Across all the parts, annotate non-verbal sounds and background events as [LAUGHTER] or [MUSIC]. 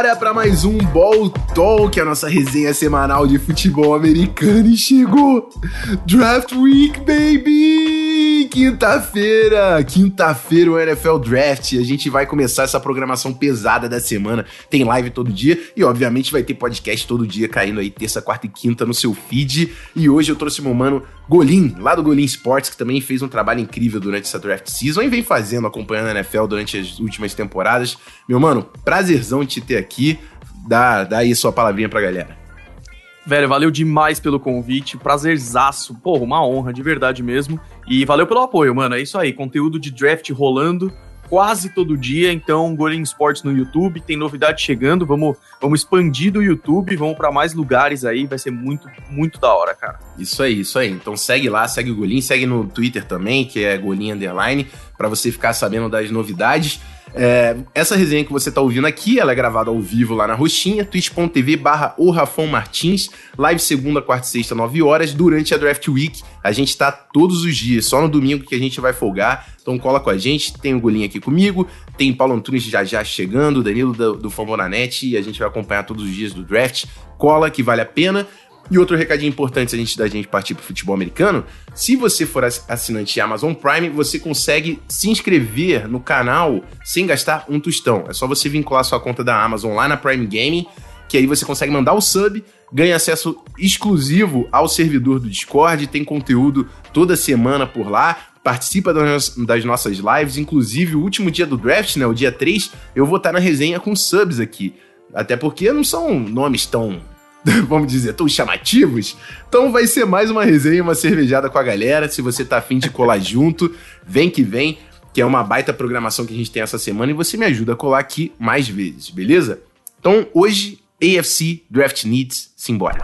Bora para mais um Ball Talk, a nossa resenha semanal de futebol americano e chegou Draft Week, baby! Quinta-feira, quinta-feira o NFL Draft. A gente vai começar essa programação pesada da semana. Tem live todo dia e obviamente vai ter podcast todo dia caindo aí terça, quarta e quinta no seu feed. E hoje eu trouxe meu mano Golim, lá do Golim Sports, que também fez um trabalho incrível durante essa draft season e vem fazendo, acompanhando a NFL durante as últimas temporadas. Meu mano, prazerzão te ter aqui. Dá, dá aí sua palavrinha pra galera. Velho, valeu demais pelo convite, prazerzaço, porra, uma honra, de verdade mesmo. E valeu pelo apoio, mano, é isso aí, conteúdo de draft rolando, quase todo dia. Então, Golem Sports no YouTube, tem novidade chegando. Vamos, vamos expandir do YouTube, vamos para mais lugares aí. Vai ser muito, muito da hora, cara. Isso aí, isso aí. Então segue lá, segue o Golim, segue no Twitter também, que é Golim Underline, para você ficar sabendo das novidades. É, essa resenha que você tá ouvindo aqui, ela é gravada ao vivo lá na Roxinha, twitch.tv barra o Rafão Martins, live segunda, quarta e sexta, 9 horas, durante a Draft Week. A gente tá todos os dias, só no domingo que a gente vai folgar. Então cola com a gente, tem o Golinho aqui comigo, tem Paulo Antunes já já chegando, Danilo do, do Fambonanet, e a gente vai acompanhar todos os dias do draft. Cola que vale a pena. E outro recadinho importante antes da gente partir para futebol americano: se você for assinante Amazon Prime, você consegue se inscrever no canal sem gastar um tostão. É só você vincular sua conta da Amazon lá na Prime Gaming, que aí você consegue mandar o sub, ganha acesso exclusivo ao servidor do Discord, tem conteúdo toda semana por lá. Participa das, nossas lives, inclusive o último dia do draft, né? O dia 3, eu vou estar na resenha com subs aqui. Até porque não são nomes tão [LAUGHS] vamos dizer, tão chamativos. Então vai ser mais uma resenha, uma cervejada com a galera. Se você tá afim de colar [LAUGHS] junto, vem que vem, que é uma baita programação que a gente tem essa semana e você me ajuda a colar aqui mais vezes, beleza? Então hoje, AFC Draft Needs, simbora.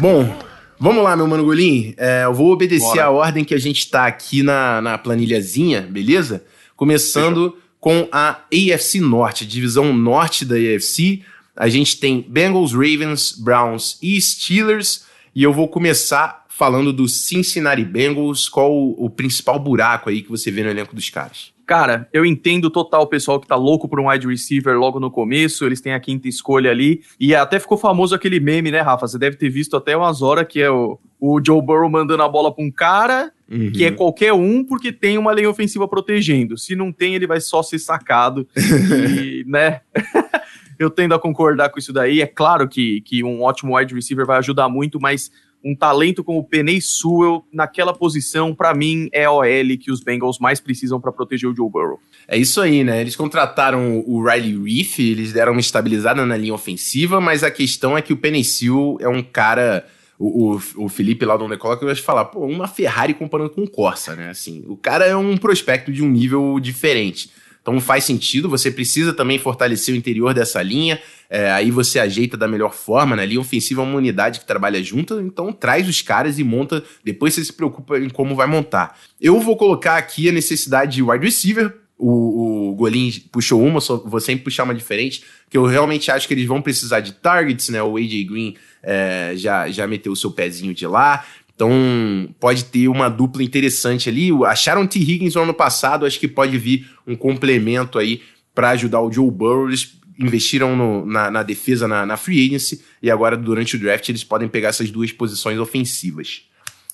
Bom, vamos lá, meu mano Golim. É, eu vou obedecer Bora. a ordem que a gente tá aqui na, na planilhazinha, beleza? Começando Fechou com a AFC Norte, divisão norte da AFC. A gente tem Bengals, Ravens, Browns e Steelers. E eu vou começar falando do Cincinnati Bengals. Qual o, o principal buraco aí que você vê no elenco dos caras? Cara, eu entendo total o pessoal que tá louco por um wide receiver logo no começo, eles têm a quinta escolha ali, e até ficou famoso aquele meme, né, Rafa? Você deve ter visto até umas horas que é o, o Joe Burrow mandando a bola pra um cara, uhum. que é qualquer um, porque tem uma linha ofensiva protegendo. Se não tem, ele vai só ser sacado. [LAUGHS] e, né? [LAUGHS] eu tendo a concordar com isso daí. É claro que, que um ótimo wide receiver vai ajudar muito, mas um talento como o Penei Sewell naquela posição, para mim, é a OL que os Bengals mais precisam para proteger o Joe Burrow. É isso aí, né? Eles contrataram o Riley Reef, eles deram uma estabilizada na linha ofensiva, mas a questão é que o Penei Sewell é um cara o, o, o Felipe lá do Onde Coloca vai falar, pô, uma Ferrari comparando com um Corsa, né? Assim, o cara é um prospecto de um nível diferente. Então faz sentido, você precisa também fortalecer o interior dessa linha, é, aí você ajeita da melhor forma, né? Linha ofensiva é uma unidade que trabalha junto, então traz os caras e monta, depois você se preocupa em como vai montar. Eu vou colocar aqui a necessidade de wide receiver, o, o Golin puxou uma, só vou sempre puxar uma diferente, que eu realmente acho que eles vão precisar de targets, né? O AJ Green é, já, já meteu o seu pezinho de lá. Então, pode ter uma dupla interessante ali. Acharam T. Higgins no ano passado, acho que pode vir um complemento aí para ajudar o Joe Burrow. Investiram no, na, na, defesa, na, na free agency, e agora, durante o draft, eles podem pegar essas duas posições ofensivas.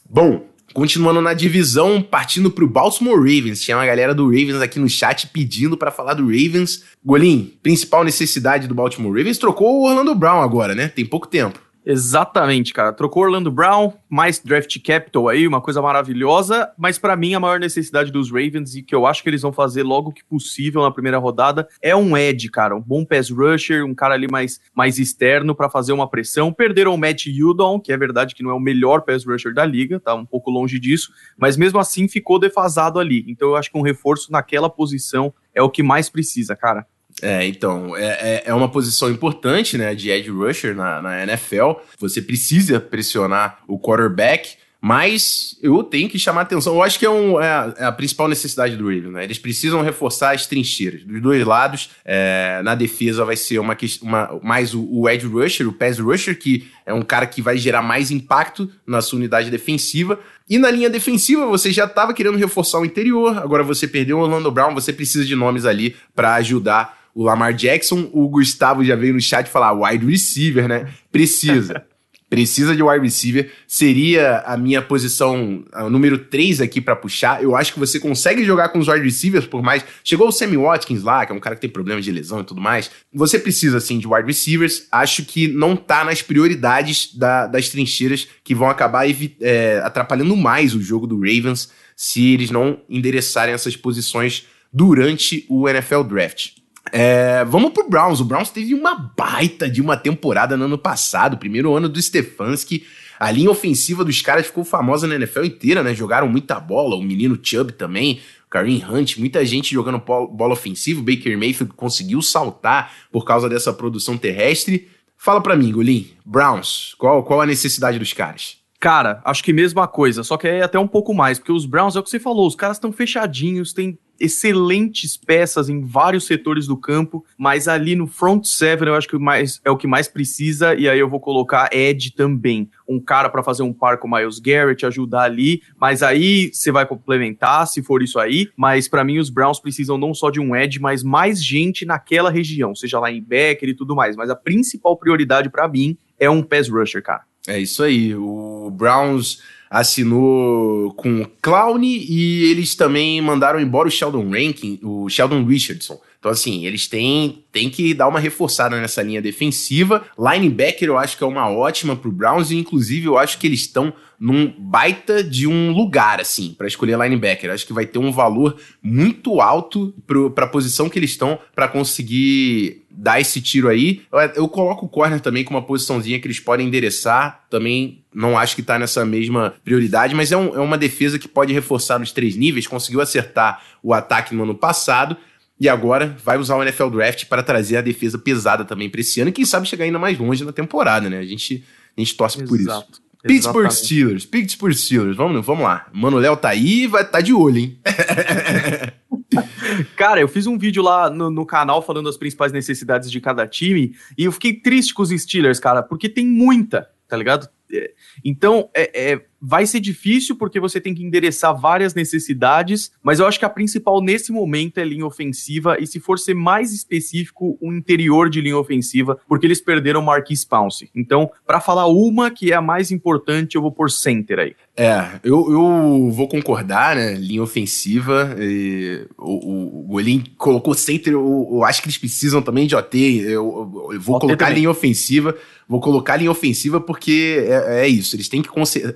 Bom, Continuando na divisão, partindo para o Baltimore Ravens. Tinha uma galera do Ravens aqui no chat pedindo para falar do Ravens. Golim, principal necessidade do Baltimore Ravens, trocou o Orlando Brown agora, né? Tem pouco tempo. Exatamente, cara. Trocou Orlando Brown, mais draft capital aí, uma coisa maravilhosa, mas para mim a maior necessidade dos Ravens e que eu acho que eles vão fazer logo que possível na primeira rodada é um edge, cara, um bom pass rusher, um cara ali mais, mais externo para fazer uma pressão. Perderam o Matt Judon, que é verdade que não é o melhor pass rusher da liga, tá um pouco longe disso, mas mesmo assim ficou defasado ali. Então eu acho que um reforço naquela posição é o que mais precisa, cara. É, então, é, é, é uma posição importante, né, de edge rusher na, na NFL. Você precisa pressionar o quarterback, Mas eu tenho que chamar atenção. Eu acho que é, um, é, a, é a, principal necessidade do Ravens, né? Eles precisam reforçar as trincheiras dos dois lados. É, na defesa vai ser uma, uma mais o, o edge rusher, o pass rusher, que é um cara que vai gerar mais impacto na sua unidade defensiva. E na linha defensiva, você já estava querendo reforçar o interior, agora você perdeu o Orlando Brown, você precisa de nomes ali para ajudar o Lamar Jackson. O Gustavo já veio no chat falar wide receiver, né? Precisa. [LAUGHS] precisa de wide receiver, seria a minha posição a número 3 aqui para puxar. Eu acho que você consegue jogar com os wide receivers, por mais. Chegou o Sammy Watkins lá, que é um cara que tem problema de lesão e tudo mais. Você precisa, sim, de wide receivers. Acho que não tá nas prioridades da, das trincheiras que vão acabar é, atrapalhando mais o jogo do Ravens se eles não endereçarem essas posições durante o NFL Draft. É, vamos pro Browns. O Browns teve uma baita de uma temporada no ano passado, primeiro ano do Stefanski. A linha ofensiva dos caras ficou famosa na NFL inteira, né? Jogaram muita bola, o menino Chubb também, o Kareem Hunt, muita gente jogando bola ofensiva. O Baker Mayfield conseguiu saltar por causa dessa produção terrestre. Fala pra mim, Golim, Browns, qual, qual a necessidade dos caras? Cara, acho que mesma coisa, só que é até um pouco mais, porque os Browns, é o que você falou, os caras estão fechadinhos, tem excelentes peças em vários setores do campo, mas ali no front seven eu acho que mais, é o que mais precisa, e aí eu vou colocar Ed também. Um cara para fazer um par com o Miles Garrett, ajudar ali, mas aí você vai complementar, se for isso aí, mas para mim os Browns precisam não só de um Ed, mas mais gente naquela região, seja lá em Becker e tudo mais, mas a principal prioridade para mim é um pass rusher, cara. É isso aí, o Browns assinou com o Clown e eles também mandaram embora o Sheldon Rankin, o Sheldon Richardson. Então, assim, eles têm, têm que dar uma reforçada nessa linha defensiva. Linebacker eu acho que é uma ótima pro Browns, e inclusive eu acho que eles estão num baita de um lugar, assim, para escolher linebacker. Eu acho que vai ter um valor muito alto para a posição que eles estão para conseguir dar esse tiro aí. Eu, eu, coloco o corner também com uma posiçãozinha que eles podem endereçar. Também não acho que tá nessa mesma prioridade, mas é, um, é uma defesa que pode reforçar nos três níveis. Conseguiu acertar o ataque no ano passado e agora vai usar o NFL Draft para trazer a defesa pesada também para esse ano e quem sabe chegar ainda mais longe na temporada, né? A gente, a gente torce Exato. por isso. Pittsburgh Exatamente. Steelers, Pittsburgh Steelers, vamos, vamos lá. Mano Léo tá aí e vai tá de olho, hein? [LAUGHS] Cara, eu fiz um vídeo lá no, no, canal falando as principais necessidades de cada time e eu fiquei triste com os Steelers, cara, porque tem muita, tá ligado? É, então, é, é, vai ser difícil porque você tem que endereçar várias necessidades, mas eu acho que a principal nesse momento é linha ofensiva e se for ser mais específico, o interior de linha ofensiva, porque eles perderam Marquis Pounce. Então, para falar uma que é a mais importante, eu vou por center aí. É, eu, eu vou concordar, né? Linha ofensiva. E, o, o Golin colocou center, eu, eu, acho que eles precisam também de OT. Eu, eu vou OT colocar também. linha ofensiva. Vou colocar linha ofensiva porque é, é isso. Eles têm que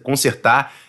consertar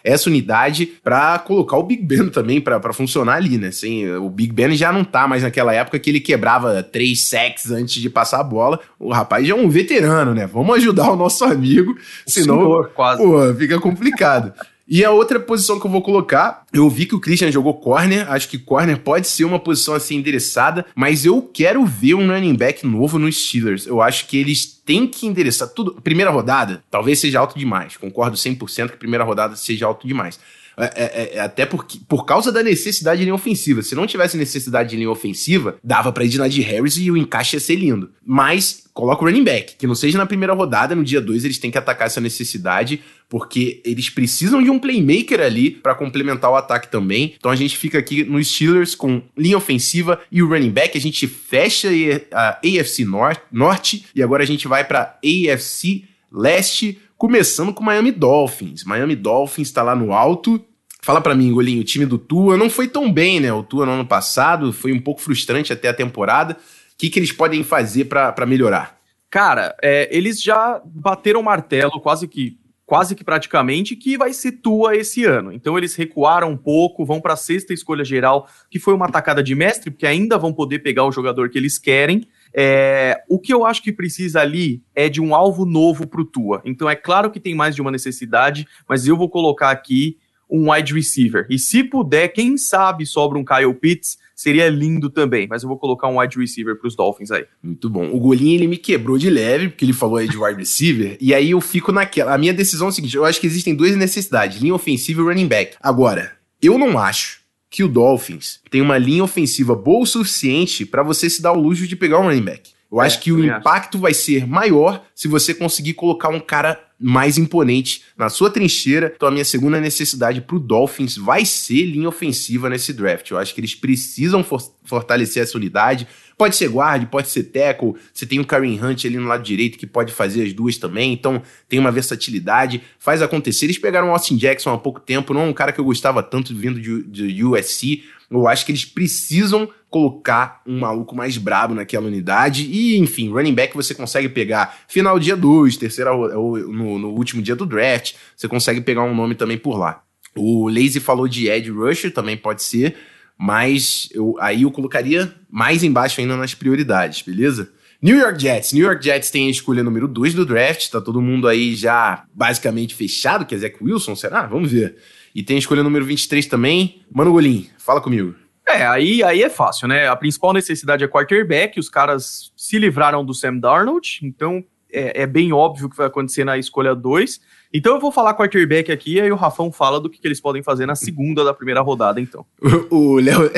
essa unidade para colocar o Big Ben também para funcionar ali, né? Assim, o Big Ben já não tá mais naquela época que ele quebrava três sacks antes de passar a bola. O rapaz já é um veterano, né? Vamos ajudar o nosso amigo, senão Senhor, quase. Pô, fica complicado. E a outra posição que eu vou colocar, eu vi que o Christian jogou corner, acho que corner pode ser uma posição assim endereçada, mas eu quero ver um running back novo nos Steelers. Eu acho que eles têm que endereçar tudo. Primeira rodada, talvez seja alto demais. Concordo 100% que primeira rodada seja alto demais. É, é, é, até porque, por causa da necessidade de linha ofensiva. Se não tivesse necessidade de linha ofensiva, dava pra ir de Harris e o encaixe ia ser lindo. Mas coloca o running back, que não seja na primeira rodada, no dia 2 eles têm que atacar essa necessidade, porque eles precisam de um playmaker ali para complementar o ataque também. Então a gente fica aqui no Steelers com linha ofensiva e o running back, a gente fecha a AFC Norte e agora a gente vai para AFC Leste Começando com Miami Dolphins. Miami Dolphins está lá no alto. Fala para mim, Golinho, o time do Tua não foi tão bem, né? O Tua no ano passado foi um pouco frustrante até a temporada. O que, que eles podem fazer para melhorar? Cara, é, eles já bateram o martelo quase que quase que praticamente que vai ser Tua esse ano. Então eles recuaram um pouco, vão para a sexta escolha geral, que foi uma atacada de mestre, porque ainda vão poder pegar o jogador que eles querem. É, o que eu acho que precisa ali é de um alvo novo para o Tua. Então é claro que tem mais de uma necessidade, mas eu vou colocar aqui um wide receiver. E se puder, quem sabe sobra um Kyle Pitts, seria lindo também. Mas eu vou colocar um wide receiver para os Dolphins aí. Muito bom. O Golinho ele me quebrou de leve, porque ele falou aí de wide receiver, e aí eu fico naquela. A minha decisão é a seguinte: eu acho que existem duas necessidades, linha ofensiva e running back. Agora, eu não acho que o Dolphins tem uma linha ofensiva boa o suficiente para você se dar o luxo de pegar um running back. Eu é, acho que o impacto acho. vai ser maior se você conseguir colocar um cara mais imponente na sua trincheira. Então a minha segunda necessidade para o Dolphins vai ser linha ofensiva nesse draft. Eu acho que eles precisam for fortalecer essa unidade. Pode ser guard, pode ser tackle. Você tem o Kareem Hunt ali no lado direito que pode fazer as duas também. Então tem uma versatilidade. Faz acontecer. Eles pegaram o Austin Jackson há pouco tempo. Não é um cara que eu gostava tanto vindo de, de USC. Eu acho que eles precisam colocar um maluco mais brabo naquela unidade. E, enfim, running back você consegue pegar final dia 2, terceira no, no, último dia do draft. Você consegue pegar um nome também por lá. O Lazy falou de Ed Rusher, também pode ser. Mas eu, aí eu colocaria mais embaixo ainda nas prioridades, beleza? New York Jets. New York Jets tem a escolha número 2 do draft. Tá todo mundo aí já basicamente fechado, que é Zach Wilson, será? Vamos ver. E tem a escolha número 23 também. Mano Golim, fala comigo. É, aí, aí é fácil, né? A principal necessidade é quarterback, os caras se livraram do Sam Darnold, então é, é bem óbvio o que vai acontecer na escolha 2. Então eu vou falar quarterback aqui, aí o Rafão fala do que, que eles podem fazer na segunda da primeira rodada, então. O Léo.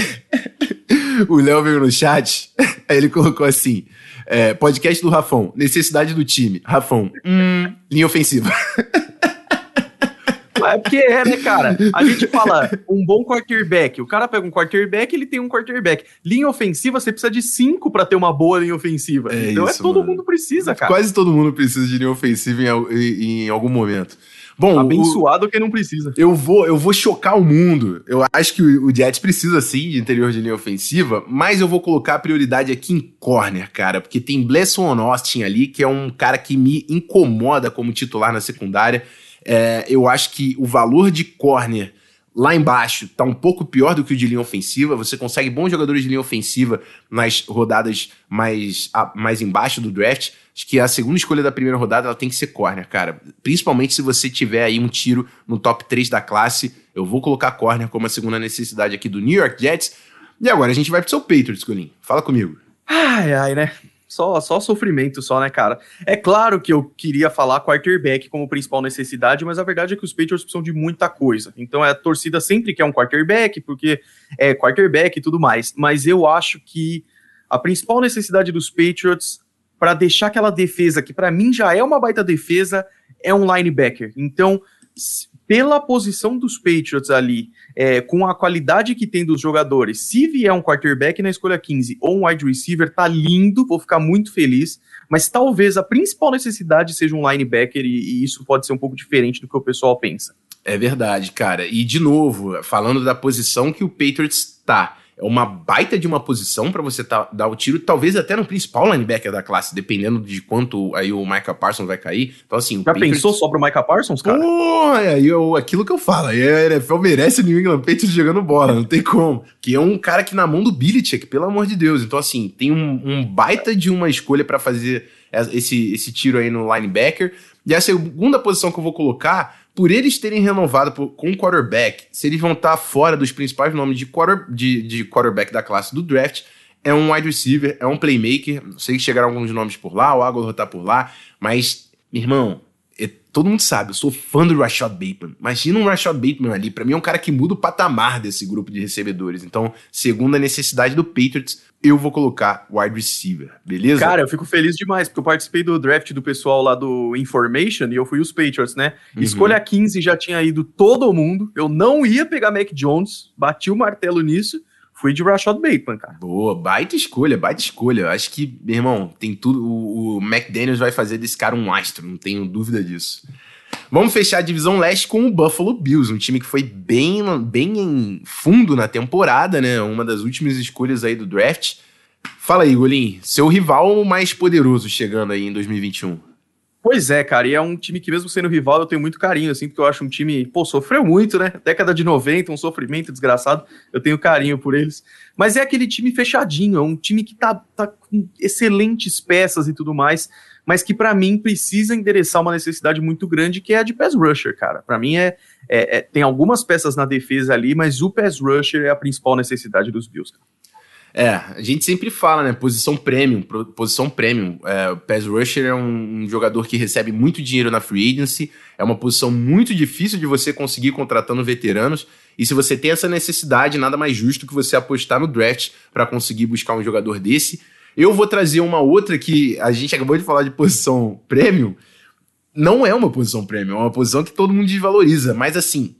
[LAUGHS] o Léo veio no chat, [LAUGHS] aí ele colocou assim: é, podcast do Rafão, necessidade do time. Rafão, hum, linha ofensiva. [LAUGHS] É porque é, né, cara? A gente fala um bom quarterback. O cara pega um quarterback, ele tem um quarterback. Linha ofensiva, você precisa de cinco para ter uma boa linha ofensiva. É então é isso, é todo mano. mundo precisa, cara. Quase todo mundo precisa de linha ofensiva em, em, em algum momento. Bom, abençoado o, quem não precisa. Eu vou, eu vou chocar o mundo. Eu acho que o, o Jets precisa sim de interior de linha ofensiva, mas eu vou colocar a prioridade aqui em corner, cara, porque tem Blesson Austin ali, que é um cara que me incomoda como titular na secundária. É, eu acho que o valor de corner lá embaixo tá um pouco pior do que o de linha ofensiva. Você consegue bons jogadores de linha ofensiva nas rodadas mais, a, mais embaixo do draft. Acho que a segunda escolha da primeira rodada ela tem que ser corner, cara. Principalmente se você tiver aí um tiro no top 3 da classe. Eu vou colocar corner como a segunda necessidade aqui do New York Jets. E agora a gente vai pro seu Patriots, Colin. Fala comigo. Ai, ai, né? Só, só sofrimento, só, né, cara? É claro que eu queria falar quarterback como principal necessidade, mas a verdade é que os Patriots precisam de muita coisa. Então a torcida sempre quer um quarterback, porque é quarterback e tudo mais. Mas eu acho que a principal necessidade dos Patriots para deixar aquela defesa que para mim já é uma baita defesa é um linebacker. Então, pela posição dos Patriots ali, é, com a qualidade que tem dos jogadores, se vier um quarterback na escolha 15 ou um wide receiver, tá lindo, vou ficar muito feliz. Mas talvez a principal necessidade seja um linebacker, e, e isso pode ser um pouco diferente do que o pessoal pensa. É verdade, cara. E de novo, falando da posição que o Patriots tá uma baita de uma posição para você tá, dar o tiro, talvez até no principal linebacker da classe, dependendo de quanto aí o Micah Parsons vai cair. Então, assim. Já Patriots... pensou sobre o Micah Parsons, cara? Pô, é aí eu, aquilo que eu falo. Aí a NFL merece o New England Patriots jogando bola, não tem como. Que é um cara que na mão do Belichick, pelo amor de Deus. Então, assim, tem um, um baita de uma escolha para fazer esse, esse tiro aí no linebacker. E a segunda posição que eu vou colocar por eles terem renovado por, com quarterback, se eles vão estar fora dos principais nomes de, quarter, de, de quarterback da classe do draft, é um wide receiver, é um playmaker. Sei que chegaram alguns nomes por lá, o Aguilar tá por lá, mas, irmão, todo mundo sabe, eu sou fã do Rashad Bateman. Imagina um Rashad Bateman ali, para mim é um cara que muda o patamar desse grupo de recebedores. Então, segundo a necessidade do Patriots, eu vou colocar wide receiver, beleza? Cara, eu fico feliz demais, porque eu participei do draft do pessoal lá do Information e eu fui os Patriots, né? Uhum. Escolha 15 já tinha ido todo mundo. Eu não ia pegar Mac Jones, bati o martelo nisso. Fui de Rashad Bateman, cara. Boa, baita escolha, baita escolha. Acho que, meu irmão, tem tudo. O, o McDaniels vai fazer desse cara um astro, não tenho dúvida disso. Vamos fechar a divisão leste com o Buffalo Bills, um time que foi bem, bem em fundo na temporada, né? Uma das últimas escolhas aí do draft. Fala aí, Golim, seu rival mais poderoso chegando aí em 2021. Pois é, cara, e é um time que, mesmo sendo rival, eu tenho muito carinho, assim, porque eu acho um time, pô, sofreu muito, né? Década de 90, um sofrimento desgraçado, eu tenho carinho por eles. Mas é aquele time fechadinho, é um time que tá, tá com excelentes peças e tudo mais, mas que para mim precisa endereçar uma necessidade muito grande, que é a de pass rusher, cara. Para mim é, é, é, tem algumas peças na defesa ali, mas o pass rusher é a principal necessidade dos Bills, cara. É, a gente sempre fala, né? Posição premium, posição premium. É, o pass rusher é um, um, jogador que recebe muito dinheiro na free agency, é uma posição muito difícil de você conseguir contratando veteranos. E se você tem essa necessidade, nada mais justo que você apostar no draft para conseguir buscar um jogador desse. Eu vou trazer uma outra que a gente acabou de falar de posição premium. Não é uma posição premium, é uma posição que todo mundo desvaloriza. Mas assim,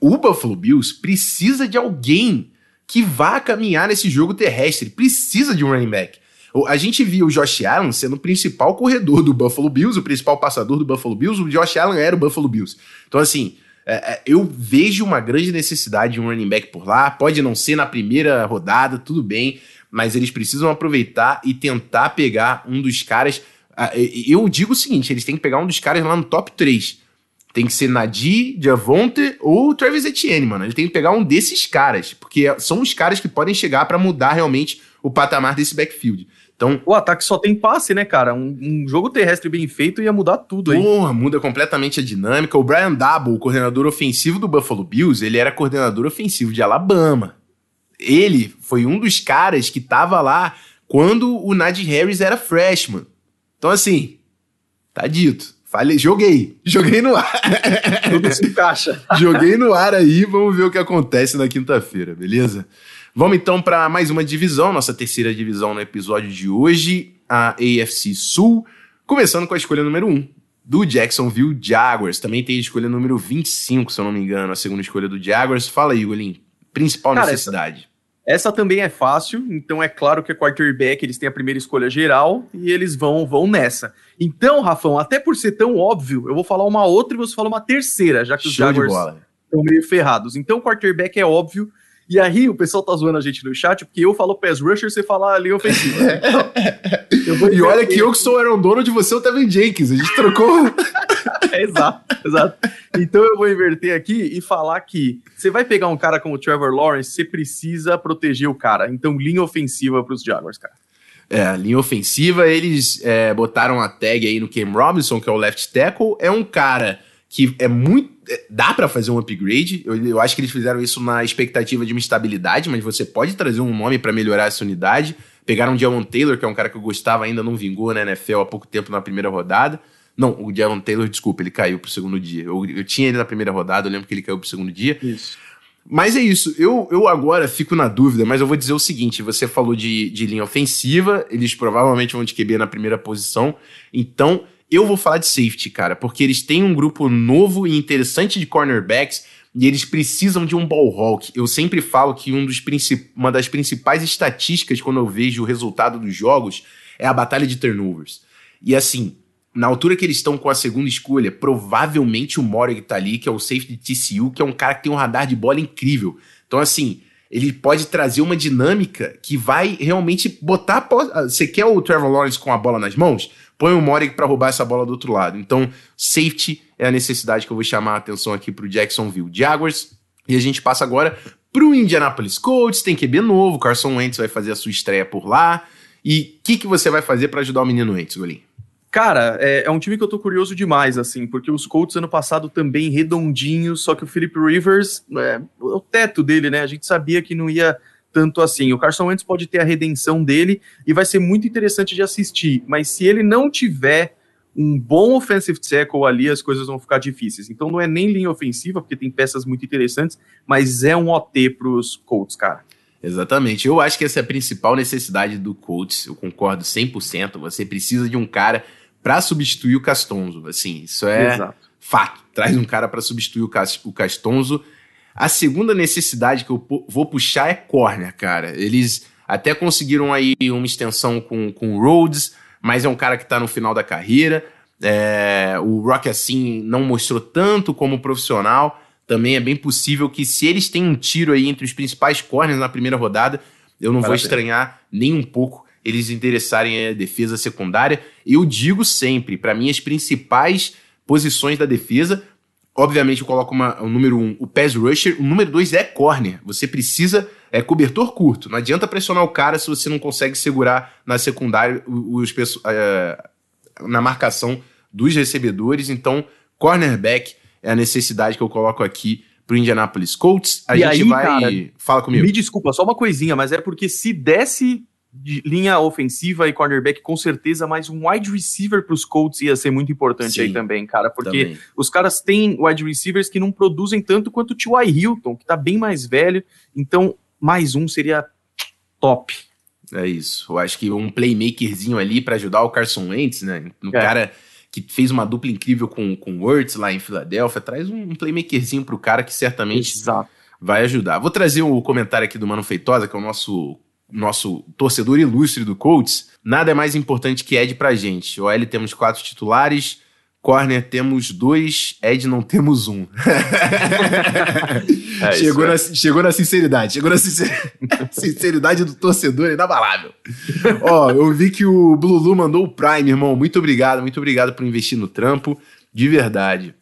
o Buffalo Bills precisa de alguém que vá caminhar nesse jogo terrestre. Precisa de um running back. A gente viu o Josh Allen sendo o principal corredor do Buffalo Bills, o principal passador do Buffalo Bills. O Josh Allen era o Buffalo Bills. Então, assim, é, é, eu vejo uma grande necessidade de um running back por lá. Pode não ser na primeira rodada, tudo bem, mas eles precisam aproveitar e tentar pegar um dos caras. Eu digo o seguinte: eles têm que pegar um dos caras lá no top 3. Tem que ser Nadir, Javonte ou Travis Etienne, mano. Ele tem que pegar um desses caras, porque são os caras que podem chegar para mudar realmente o patamar desse backfield. Então, o ataque só tem passe, né, cara? Um, um jogo terrestre bem feito ia mudar tudo aí. Porra, muda completamente a dinâmica. O Brian Double, o coordenador ofensivo do Buffalo Bills, ele era coordenador ofensivo de Alabama. Ele foi um dos caras que tava lá quando o Najee Harris era freshman. Então, assim, tá dito. Falei, joguei. Joguei no ar. Tudo se encaixa. [LAUGHS] joguei no ar aí, vamos ver o que acontece na quinta-feira, beleza? Vamos então para mais uma divisão, nossa terceira divisão no episódio de hoje, a AFC Sul, começando com a escolha número 1 do Jacksonville Jaguars. Também tem a escolha número 25, se eu não me engano, a segunda escolha do Jaguars. Fala aí, Golim. Principal Cara, necessidade. Essa, essa, também é fácil, então é claro que é quarterback, eles têm a primeira escolha geral e eles vão vão nessa. Então, Rafão, até por ser tão óbvio, eu vou falar uma outra e você fala uma terceira, já que os Jaguars estão meio ferrados. Então, quarterback é óbvio. E aí, o pessoal tá zoando a gente no chat, porque eu falo pass rusher, você fala linha ofensiva. [LAUGHS] Então, e olha que eu que sou o Aaron Donald, você é o Tevin Jenkins. A gente trocou. [LAUGHS] [LAUGHS] exato, exato. Então eu vou inverter aqui e falar que você vai pegar um cara como o Trevor Lawrence, você precisa proteger o cara. Então, linha ofensiva para os Jaguars, cara. É, linha ofensiva, eles é, botaram a tag aí no Cam Robinson, que é o left tackle. É um cara que é muito. É, dá para fazer um upgrade. Eu, eu, acho que eles fizeram isso na expectativa de uma estabilidade, mas você pode trazer um nome para melhorar essa unidade. Pegaram o Javon Taylor, que é um cara que eu gostava, ainda não vingou na NFL há pouco tempo na primeira rodada. Não, o Javon Taylor, desculpa, ele caiu pro segundo dia. Eu, eu tinha ele na primeira rodada, eu lembro que ele caiu pro segundo dia. Isso. Mas é isso, eu, eu agora fico na dúvida, mas eu vou dizer o seguinte: você falou de, de linha ofensiva, eles provavelmente vão de QB na primeira posição, então eu vou falar de safety, cara, porque eles têm um grupo novo e interessante de cornerbacks e eles precisam de um ball hawk. Eu sempre falo que um dos uma das principais estatísticas quando eu vejo o resultado dos jogos é a batalha de turnovers. E assim, na altura que eles estão com a segunda escolha, provavelmente o Moreg tá ali, que é o safety de TCU, que é um cara que tem um radar de bola incrível. Então, assim, ele pode trazer uma dinâmica que vai realmente botar. Você quer o Trevor Lawrence com a bola nas mãos? Põe o Moreg para roubar essa bola do outro lado. Então, safety é a necessidade que eu vou chamar a atenção aqui pro Jacksonville Jaguars. E a gente passa agora pro Indianapolis Colts, tem QB novo, Carson Wentz vai fazer a sua estreia por lá. E o que, que você vai fazer para ajudar o menino Wentz, Golim? Cara, é, é, um time que eu tô curioso demais, assim, porque os Colts ano passado também redondinhos, só que o Philip Rivers, é, o teto dele, né? A gente sabia que não ia tanto assim. O Carson Wentz pode ter a redenção dele e vai ser muito interessante de assistir, mas se ele não tiver um bom offensive tackle ali, as coisas vão ficar difíceis. Então não é nem linha ofensiva, porque tem peças muito interessantes, mas é um OT pros Colts, cara. Exatamente. Eu acho que essa é a principal necessidade do Colts. Eu concordo 100%. Você precisa de um cara para substituir o Castonzo. Assim, isso é Exato. fato. Traz um cara para substituir o, Cas o Castonzo. A segunda necessidade que eu vou puxar é corner, cara. Eles até conseguiram aí uma extensão com, com o Rhodes, mas é um cara que tá no final da carreira. É, o Rock, assim, não mostrou tanto como profissional. Também é bem possível que, se eles têm um tiro aí entre os principais corners na primeira rodada, eu não vale vou estranhar nem um pouco eles interessarem a defesa secundária. Eu digo sempre, para mim, as principais posições da defesa, obviamente eu coloco uma, o número um, o pass rusher, o número dois é corner. Você precisa, é cobertor curto. Não adianta pressionar o cara se você não consegue segurar na secundária os, os uh, na marcação dos recebedores. Então, cornerback é a necessidade que eu coloco aqui pro Indianapolis Colts. A e gente aí, vai. Cara, Fala comigo. Me desculpa, só uma coisinha, mas é porque se desse de linha ofensiva e cornerback, com certeza, mas um wide receiver para os Colts ia ser muito importante Sim, aí também, cara, porque também. os caras têm wide receivers que não produzem tanto quanto o T.Y. Hilton, que tá bem mais velho, então mais um seria top. É isso. Eu acho que um playmakerzinho ali para ajudar o Carson Wentz, né? Um é. cara que fez uma dupla incrível com, com o Wurtz lá em Filadélfia, traz um, playmakerzinho pro cara que certamente Exato. vai ajudar. Vou trazer o um comentário aqui do Mano Feitosa, que é o nosso nosso torcedor ilustre do Colts, nada é mais importante que Ed pra gente. O OL temos quatro titulares, Corner temos dois, Ed não temos um. [LAUGHS] é chegou, na, chegou na sinceridade, chegou na sinceridade, [LAUGHS] sinceridade do torcedor inabalável. Ó, eu vi que o Blulu mandou o Prime, irmão. Muito obrigado, muito obrigado por investir no trampo, de verdade.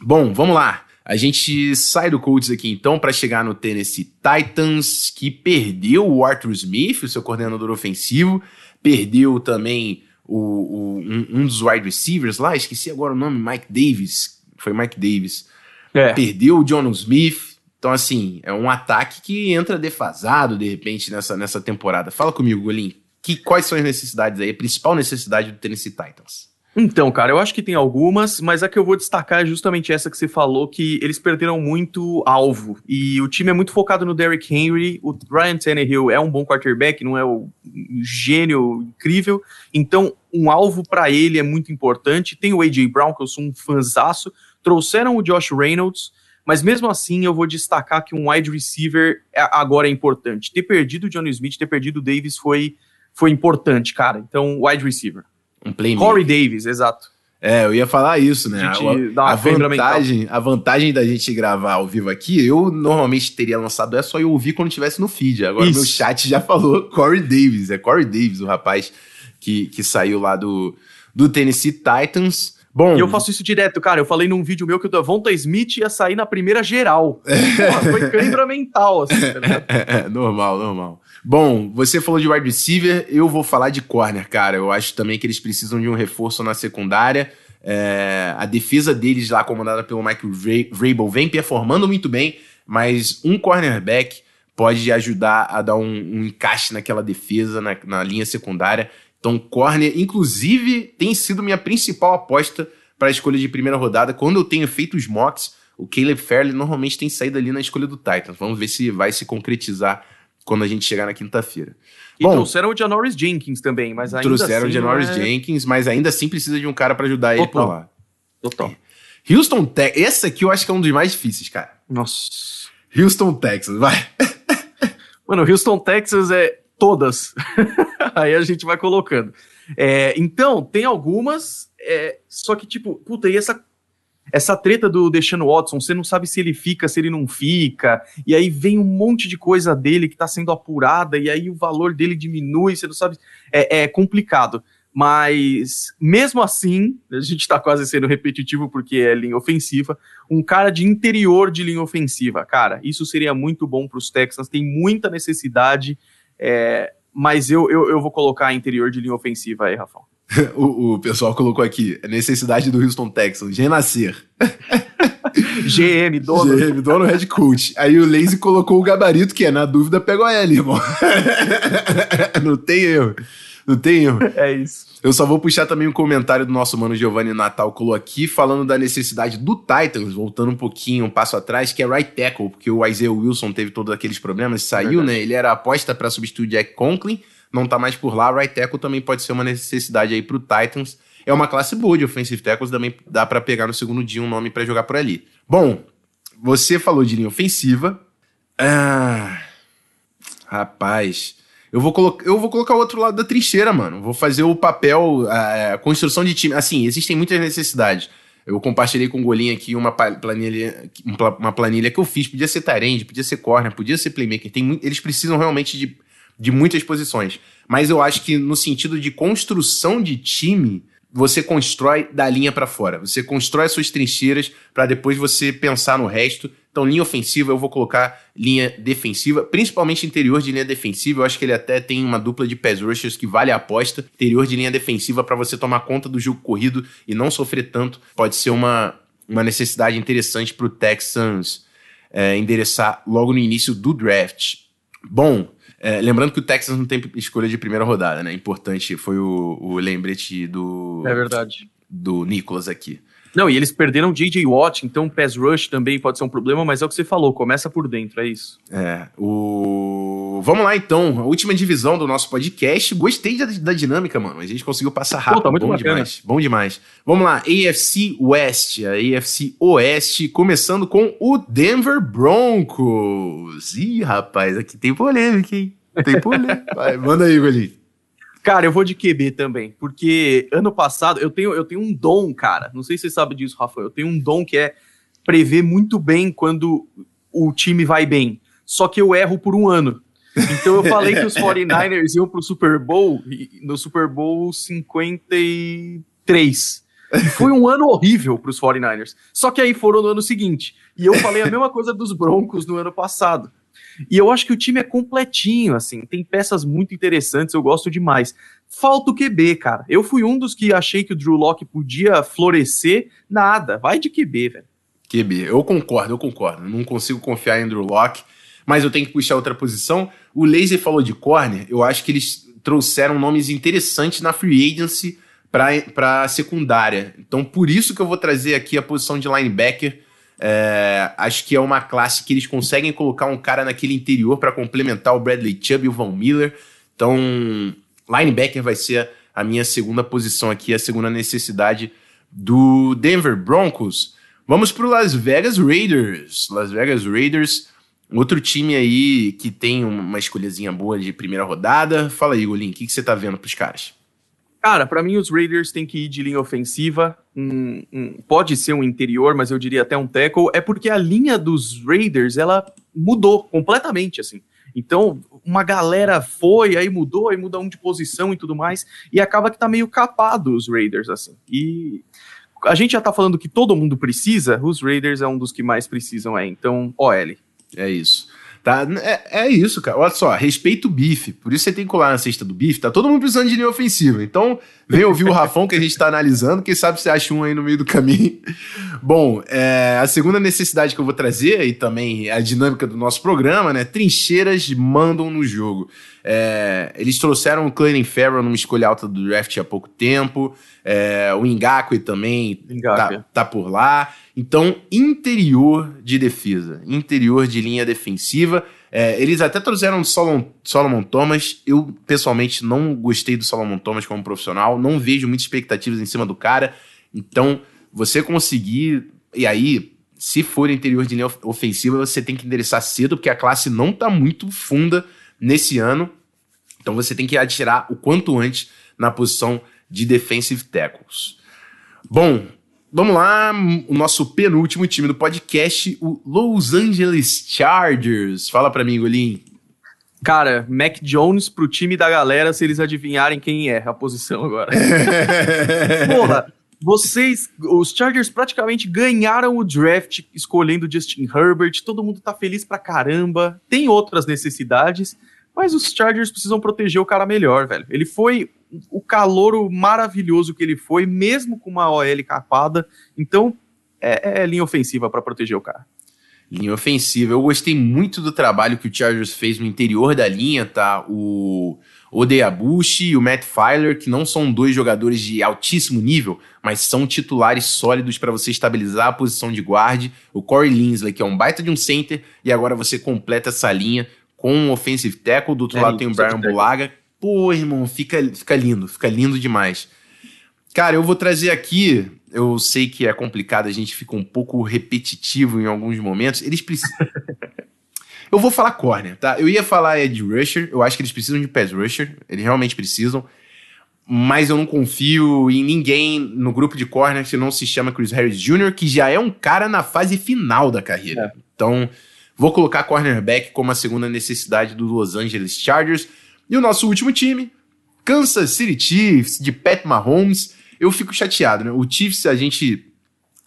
Bom, vamos lá. A gente sai do Colts aqui então para chegar no Tennessee Titans, que perdeu o Arthur Smith, o seu coordenador ofensivo, perdeu também o, o um, um, dos wide receivers lá, esqueci agora o nome, Mike Davis, foi Mike Davis. É. Perdeu o John Smith. Então, assim, é um ataque que entra defasado de repente nessa, nessa temporada. Fala comigo, Golim. Que, quais são as necessidades aí, a principal necessidade do Tennessee Titans? Então, cara, eu acho que tem algumas, mas a que eu vou destacar é justamente essa que você falou, que eles perderam muito alvo. E o time é muito focado no Derrick Henry. O Ryan Tannehill é um bom quarterback, não é o gênio incrível. Então, um alvo para ele é muito importante. Tem o A.J. Brown, que eu sou um fanzaço. Trouxeram o Josh Reynolds, mas mesmo assim eu vou destacar que um wide receiver é, agora é importante. Ter perdido o John Smith, ter perdido o Davis foi, foi importante, cara. Então, wide receiver. Um playmaker. Corey Davis, exato. É, eu ia falar isso, né? A, a, vantagem, a vantagem da gente gravar ao vivo aqui, eu normalmente teria lançado é só eu ouvir quando estivesse no feed. Agora isso. meu chat já falou Corey Davis. É Corey Davis, o rapaz que, que saiu lá do, do Tennessee Titans. Bom, e eu faço isso direto, cara. Eu falei num vídeo meu que o Devonta Smith ia sair na primeira geral. [LAUGHS] Porra, foi cãibra mental, assim, tá ligado? [LAUGHS] Normal, normal. Bom, você falou de wide receiver, eu vou falar de corner, cara. Eu acho também que eles precisam de um reforço na secundária. É, a defesa deles lá, comandada pelo Mike Vrabel, vem performando muito bem, mas um cornerback pode ajudar a dar um, um encaixe naquela defesa, na, na, linha secundária. Então, corner, inclusive, tem sido minha principal aposta para a escolha de primeira rodada. Quando eu tenho feito os mocks, o Caleb Fairley normalmente tem saído ali na escolha do Titans. Vamos ver se vai se concretizar quando a gente chegar na quinta-feira. E Bom, trouxeram o Janoris Jenkins também, mas ainda trouxeram assim. Trouxeram o Janoris é... Jenkins, mas ainda assim precisa de um cara para ajudar Total. ele por lá. Total. É. Houston Texas. Esse aqui eu acho que é um dos mais difíceis, cara. Nossa. Houston, Texas, vai. [LAUGHS] Mano, Houston, Texas é todas. [LAUGHS] Aí a gente vai colocando. É, então, tem algumas, é, só que, tipo, puta, e essa essa treta do Deshaun Watson, você não sabe se ele fica, se ele não fica, e aí vem um monte de coisa dele que está sendo apurada, e aí o valor dele diminui, você não sabe. É, é complicado. Mas, mesmo assim, a gente está quase sendo repetitivo porque é linha ofensiva. Um cara de interior de linha ofensiva, cara, isso seria muito bom para os Texans, tem muita necessidade, é, mas eu, eu, eu vou colocar interior de linha ofensiva aí, Rafael. O, o, pessoal colocou aqui, necessidade do Houston Texans, renascer. [LAUGHS] GM, dono. GM, dono, head coach. Aí o Lazy colocou o gabarito, que é, na dúvida, pega o L, irmão. [LAUGHS] Não tem erro. Não tem erro. É isso. Eu só vou puxar também um comentário do nosso mano Giovanni Natal colou aqui, falando da necessidade do Titans, voltando um pouquinho, um passo atrás, que é right tackle, porque o Isaiah Wilson teve todos aqueles problemas, saiu, né? Ele era aposta para substituir Jack Conklin não tá mais por lá. Right tackle também pode ser uma necessidade aí pro Titans. É uma classe boa de offensive tackles, também dá para pegar no segundo dia um nome para jogar por ali. Bom, você falou de linha ofensiva. Ah, rapaz, eu vou, colo eu vou colocar o outro lado da trincheira, mano. Vou fazer o papel, a, a construção de time. Assim, existem muitas necessidades. Eu compartilhei com o Golinha aqui uma planilha, uma planilha que eu fiz. Podia ser Tyrande, podia ser corner, podia ser playmaker. Tem, eles precisam realmente de de muitas posições. Mas eu acho que no sentido de construção de time, você constrói da linha para fora. Você constrói as suas trincheiras para depois você pensar no resto. Então, linha ofensiva, eu vou colocar linha defensiva, principalmente interior de linha defensiva. Eu acho que ele até tem uma dupla de pass rushers que vale a aposta. Interior de linha defensiva para você tomar conta do jogo corrido e não sofrer tanto. Pode ser uma, uma necessidade interessante para o Texans é, endereçar logo no início do draft. Bom, é, lembrando que o Texas não tem escolha de primeira rodada, né? Importante, foi o, o lembrete do. É verdade. Do Nicolas aqui. Não, e eles perderam J.J. Watt, então pass rush também pode ser um problema, mas é o que você falou, começa por dentro, é isso. É, o... Vamos lá então, a última divisão do nosso podcast. Gostei da, da dinâmica, mano. A gente conseguiu passar rápido, Pô, tá muito bom bacana. demais. Bom demais. Vamos lá, AFC West, a AFC Oeste, começando com o Denver Broncos. Ih, rapaz, aqui tem polêmica, hein? Tem polêmica. [LAUGHS] Vai, manda aí, Golinho. Cara, eu vou de QB também, porque ano passado eu tenho, eu tenho um dom, cara. Não sei se você sabe disso, Rafa. Eu tenho um dom que é prever muito bem quando o time vai bem. Só que eu erro por um ano. Então eu falei que os [LAUGHS] 49ers iam pro Super Bowl, no Super Bowl 53. E foi um ano horrível para os 49ers. Só que aí foram no ano seguinte. E eu falei a mesma coisa dos Broncos no ano passado. E eu acho que o time é completinho, assim, tem peças muito interessantes, eu gosto demais. Falta o QB, cara. Eu fui um dos que achei que o Drew Locke podia florescer, nada. Vai de QB, velho. QB, eu concordo, eu concordo. Não consigo confiar em Drew Locke, mas eu tenho que puxar outra posição. O Laser falou de corner, eu acho que eles trouxeram nomes interessantes na free agency para a secundária. Então, por isso que eu vou trazer aqui a posição de linebacker é, acho que é uma classe que eles conseguem colocar um cara naquele interior para complementar o Bradley Chubb e o Von Miller. Então, linebacker vai ser a minha segunda posição aqui, a segunda necessidade do Denver Broncos. Vamos para o Las Vegas Raiders. Las Vegas Raiders, outro time aí que tem uma escolhazinha boa de primeira rodada. Fala aí, Golim, o que, que você tá vendo para os caras? Cara, para mim os Raiders têm que ir de linha ofensiva. Um, um, pode ser um interior, mas eu diria até um tackle. É porque a linha dos Raiders ela mudou completamente, assim. Então, uma galera foi, aí mudou, aí muda um de posição e tudo mais, e acaba que tá meio capado os Raiders, assim. E a gente já tá falando que todo mundo precisa, os Raiders é um dos que mais precisam, é. Então, OL. É isso. Tá? É, é isso, cara. Olha só, respeito o bife. Por isso você tem que colar na cesta do bife. Tá todo mundo precisando de linha ofensiva. Então, vem ouvir o Rafão que a gente tá analisando. Quem sabe você acha um aí no meio do caminho. Bom, é, a segunda necessidade que eu vou trazer, e também a dinâmica do nosso programa, né? Trincheiras mandam no jogo. É, eles trouxeram o Clayton Farrell numa escolha alta do draft há pouco tempo. É, o Ngakwe também tá, tá, por lá. Então, interior de defesa, interior de linha defensiva. É, eles até trouxeram Solomon, Solomon Thomas. Eu, pessoalmente, não gostei do Solomon Thomas como profissional. Não vejo muitas expectativas em cima do cara. Então, você conseguir. E aí, se for interior de linha ofensiva, você tem que endereçar cedo, porque a classe não tá muito funda nesse ano. Então você tem que atirar o quanto antes na posição de defensive tackles. Bom, vamos lá, o nosso penúltimo time do podcast, o Los Angeles Chargers. Fala para mim, Golim. Cara, Mac Jones pro time da galera, se eles adivinharem quem é a posição agora. [LAUGHS] Porra, vocês, os Chargers praticamente ganharam o draft escolhendo Justin Herbert, todo mundo tá feliz pra caramba, tem outras necessidades, mas os Chargers precisam proteger o cara melhor, velho. Ele foi o calouro maravilhoso que ele foi, mesmo com uma OL capada. Então, é, é linha ofensiva para proteger o cara. Linha ofensiva. Eu gostei muito do trabalho que o Chargers fez no interior da linha, tá? O Odeabushi e o Matt Filer, que não são dois jogadores de altíssimo nível, mas são titulares sólidos para você estabilizar a posição de guarde. O Corey Linsley, que é um baita de um center, e agora você completa essa linha com um offensive tackle, do outro é, lado tem o Brian Bulaga. Pô, irmão, fica, fica lindo, fica lindo demais. Cara, eu vou trazer aqui, eu sei que é complicado, a gente fica um pouco repetitivo em alguns momentos. Eles precisam. [LAUGHS] eu vou falar corner, tá? Eu ia falar Ed Rusher, eu acho que eles precisam de pass rusher, eles realmente precisam. Mas eu não confio em ninguém no grupo de corner que não se chama Chris Harris Jr., que já é um cara na fase final da carreira. É. Então, Vou colocar cornerback como a segunda necessidade do Los Angeles Chargers. E o nosso último time, Kansas City Chiefs, de Pat Mahomes. Eu fico chateado, né? O Chiefs, a gente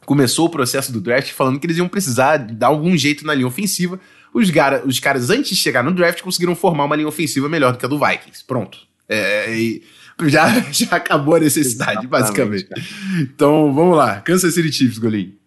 começou o processo do draft falando que eles iam precisar dar algum jeito na linha ofensiva. Os, cara, os caras, antes de chegar no draft, conseguiram formar uma linha ofensiva melhor do que a do Vikings. Pronto. É, já, [LAUGHS] já acabou a necessidade, Exatamente, basicamente. Cara. Então, vamos lá. Kansas City Chiefs, Golinho.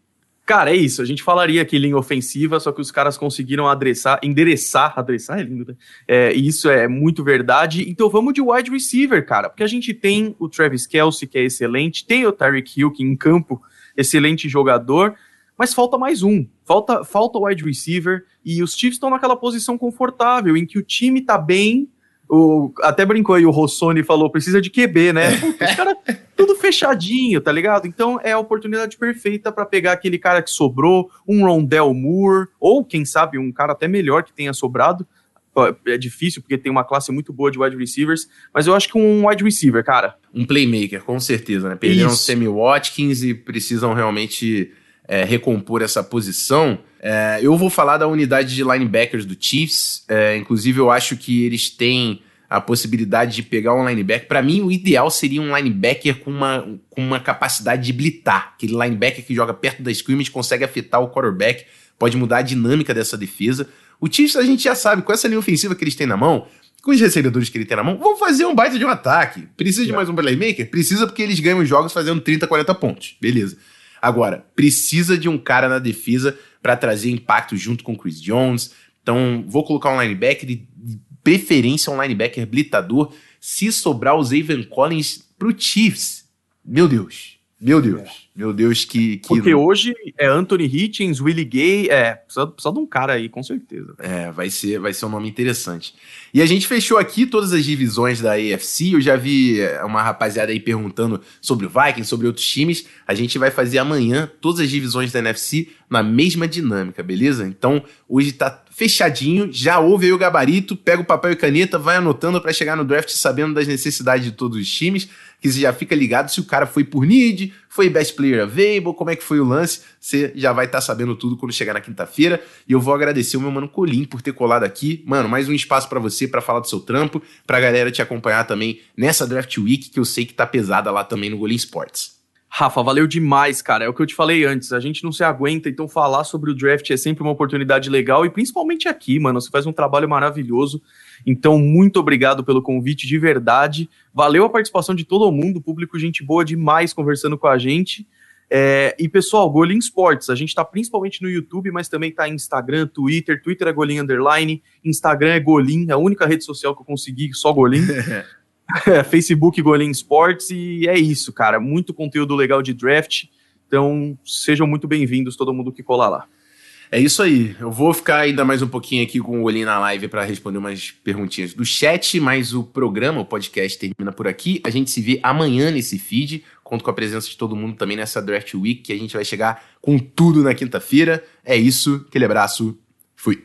Cara, é isso. A gente falaria aqui linha ofensiva, só que os caras conseguiram adressar, endereçar, [LAUGHS] adressar é lindo, né? É, isso é muito verdade. Então vamos de wide receiver, cara, porque a gente tem o Travis Kelsey, que é excelente, tem o Tyreek Hill, que em campo, excelente jogador, mas falta mais um. Falta, falta o wide receiver e os Chiefs estão naquela posição confortável em que o time tá bem, o, até brincou aí, o Rossoni falou, precisa de QB, né? [LAUGHS] Os caras tudo fechadinho, tá ligado? Então é a oportunidade perfeita para pegar aquele cara que sobrou, um Rondell Moore, ou quem sabe um cara até melhor que tenha sobrado. É difícil porque tem uma classe muito boa de wide receivers, mas eu acho que um wide receiver, cara. Um playmaker, com certeza, né? Perderam o Sammy Watkins e precisam realmente é, recompor essa posição. É, eu vou falar da unidade de linebackers do Chiefs. É, inclusive, eu acho que eles têm a possibilidade de pegar um linebacker. Para mim, o ideal seria um linebacker com uma, com uma capacidade de blitar. Aquele linebacker que joga perto da scrimmage, consegue afetar o quarterback, pode mudar a dinâmica dessa defesa. O Chiefs, a gente já sabe, com essa linha ofensiva que eles têm na mão, com os recebedores que ele tem na mão, vão fazer um baita de um ataque. Precisa de mais um playmaker? Precisa porque eles ganham os jogos fazendo 30, 40 pontos. Beleza. Agora, precisa de um cara na defesa para trazer impacto junto com o Chris Jones. Então, vou colocar um linebacker, de preferência um linebacker blitador, se sobrar o Zayvon Collins pro Chiefs. Meu Deus. Meu Deus. É. Meu Deus, que, que. Porque hoje é Anthony Hitchens, Willie Gay, é, precisa, precisa de um cara aí, com certeza. É, vai ser, vai ser um nome interessante. E a gente fechou aqui todas as divisões da AFC. Eu já vi é, uma rapaziada aí perguntando sobre o Vikings, sobre outros times. A gente vai fazer amanhã todas as divisões da NFC na mesma dinâmica, beleza? Então, hoje tá fechadinho, já ouve aí o gabarito, pega o papel e caneta, vai anotando para chegar no draft sabendo das necessidades de todos os times que você já fica ligado se o cara foi por need, foi best player available, como é que foi o lance, você já vai estar tá sabendo tudo quando chegar na quinta-feira. E eu vou agradecer o meu mano Colim por ter colado aqui. Mano, mais um espaço para você para falar do seu trampo, pra galera te acompanhar também nessa Draft Week que eu sei que tá pesada lá também no Golim Sports. Rafa, valeu demais, cara. É o que eu te falei antes. A gente não se aguenta, então falar sobre o draft é sempre uma oportunidade legal e principalmente aqui, mano. Você faz um trabalho maravilhoso. Então, muito obrigado pelo convite de verdade. Valeu a participação de todo mundo, público, gente boa demais conversando com a gente. É, e pessoal, Golim Sports, a gente está principalmente no YouTube, mas também está em Instagram, Twitter. Twitter é Golim Underline, Instagram é Golim, a única rede social que eu consegui, só Golim. [LAUGHS] [LAUGHS] Facebook Golim Sports e é isso, cara. Muito conteúdo legal de draft. Então, sejam muito bem-vindos, todo mundo que colar lá. É isso aí. Eu vou ficar ainda mais um pouquinho aqui com o olhinho na live para responder umas perguntinhas do chat, mas o programa, o podcast termina por aqui. A gente se vê amanhã nesse feed. Conto com a presença de todo mundo também nessa Draft Week, que a gente vai chegar com tudo na quinta-feira. É isso. Aquele abraço. Fui.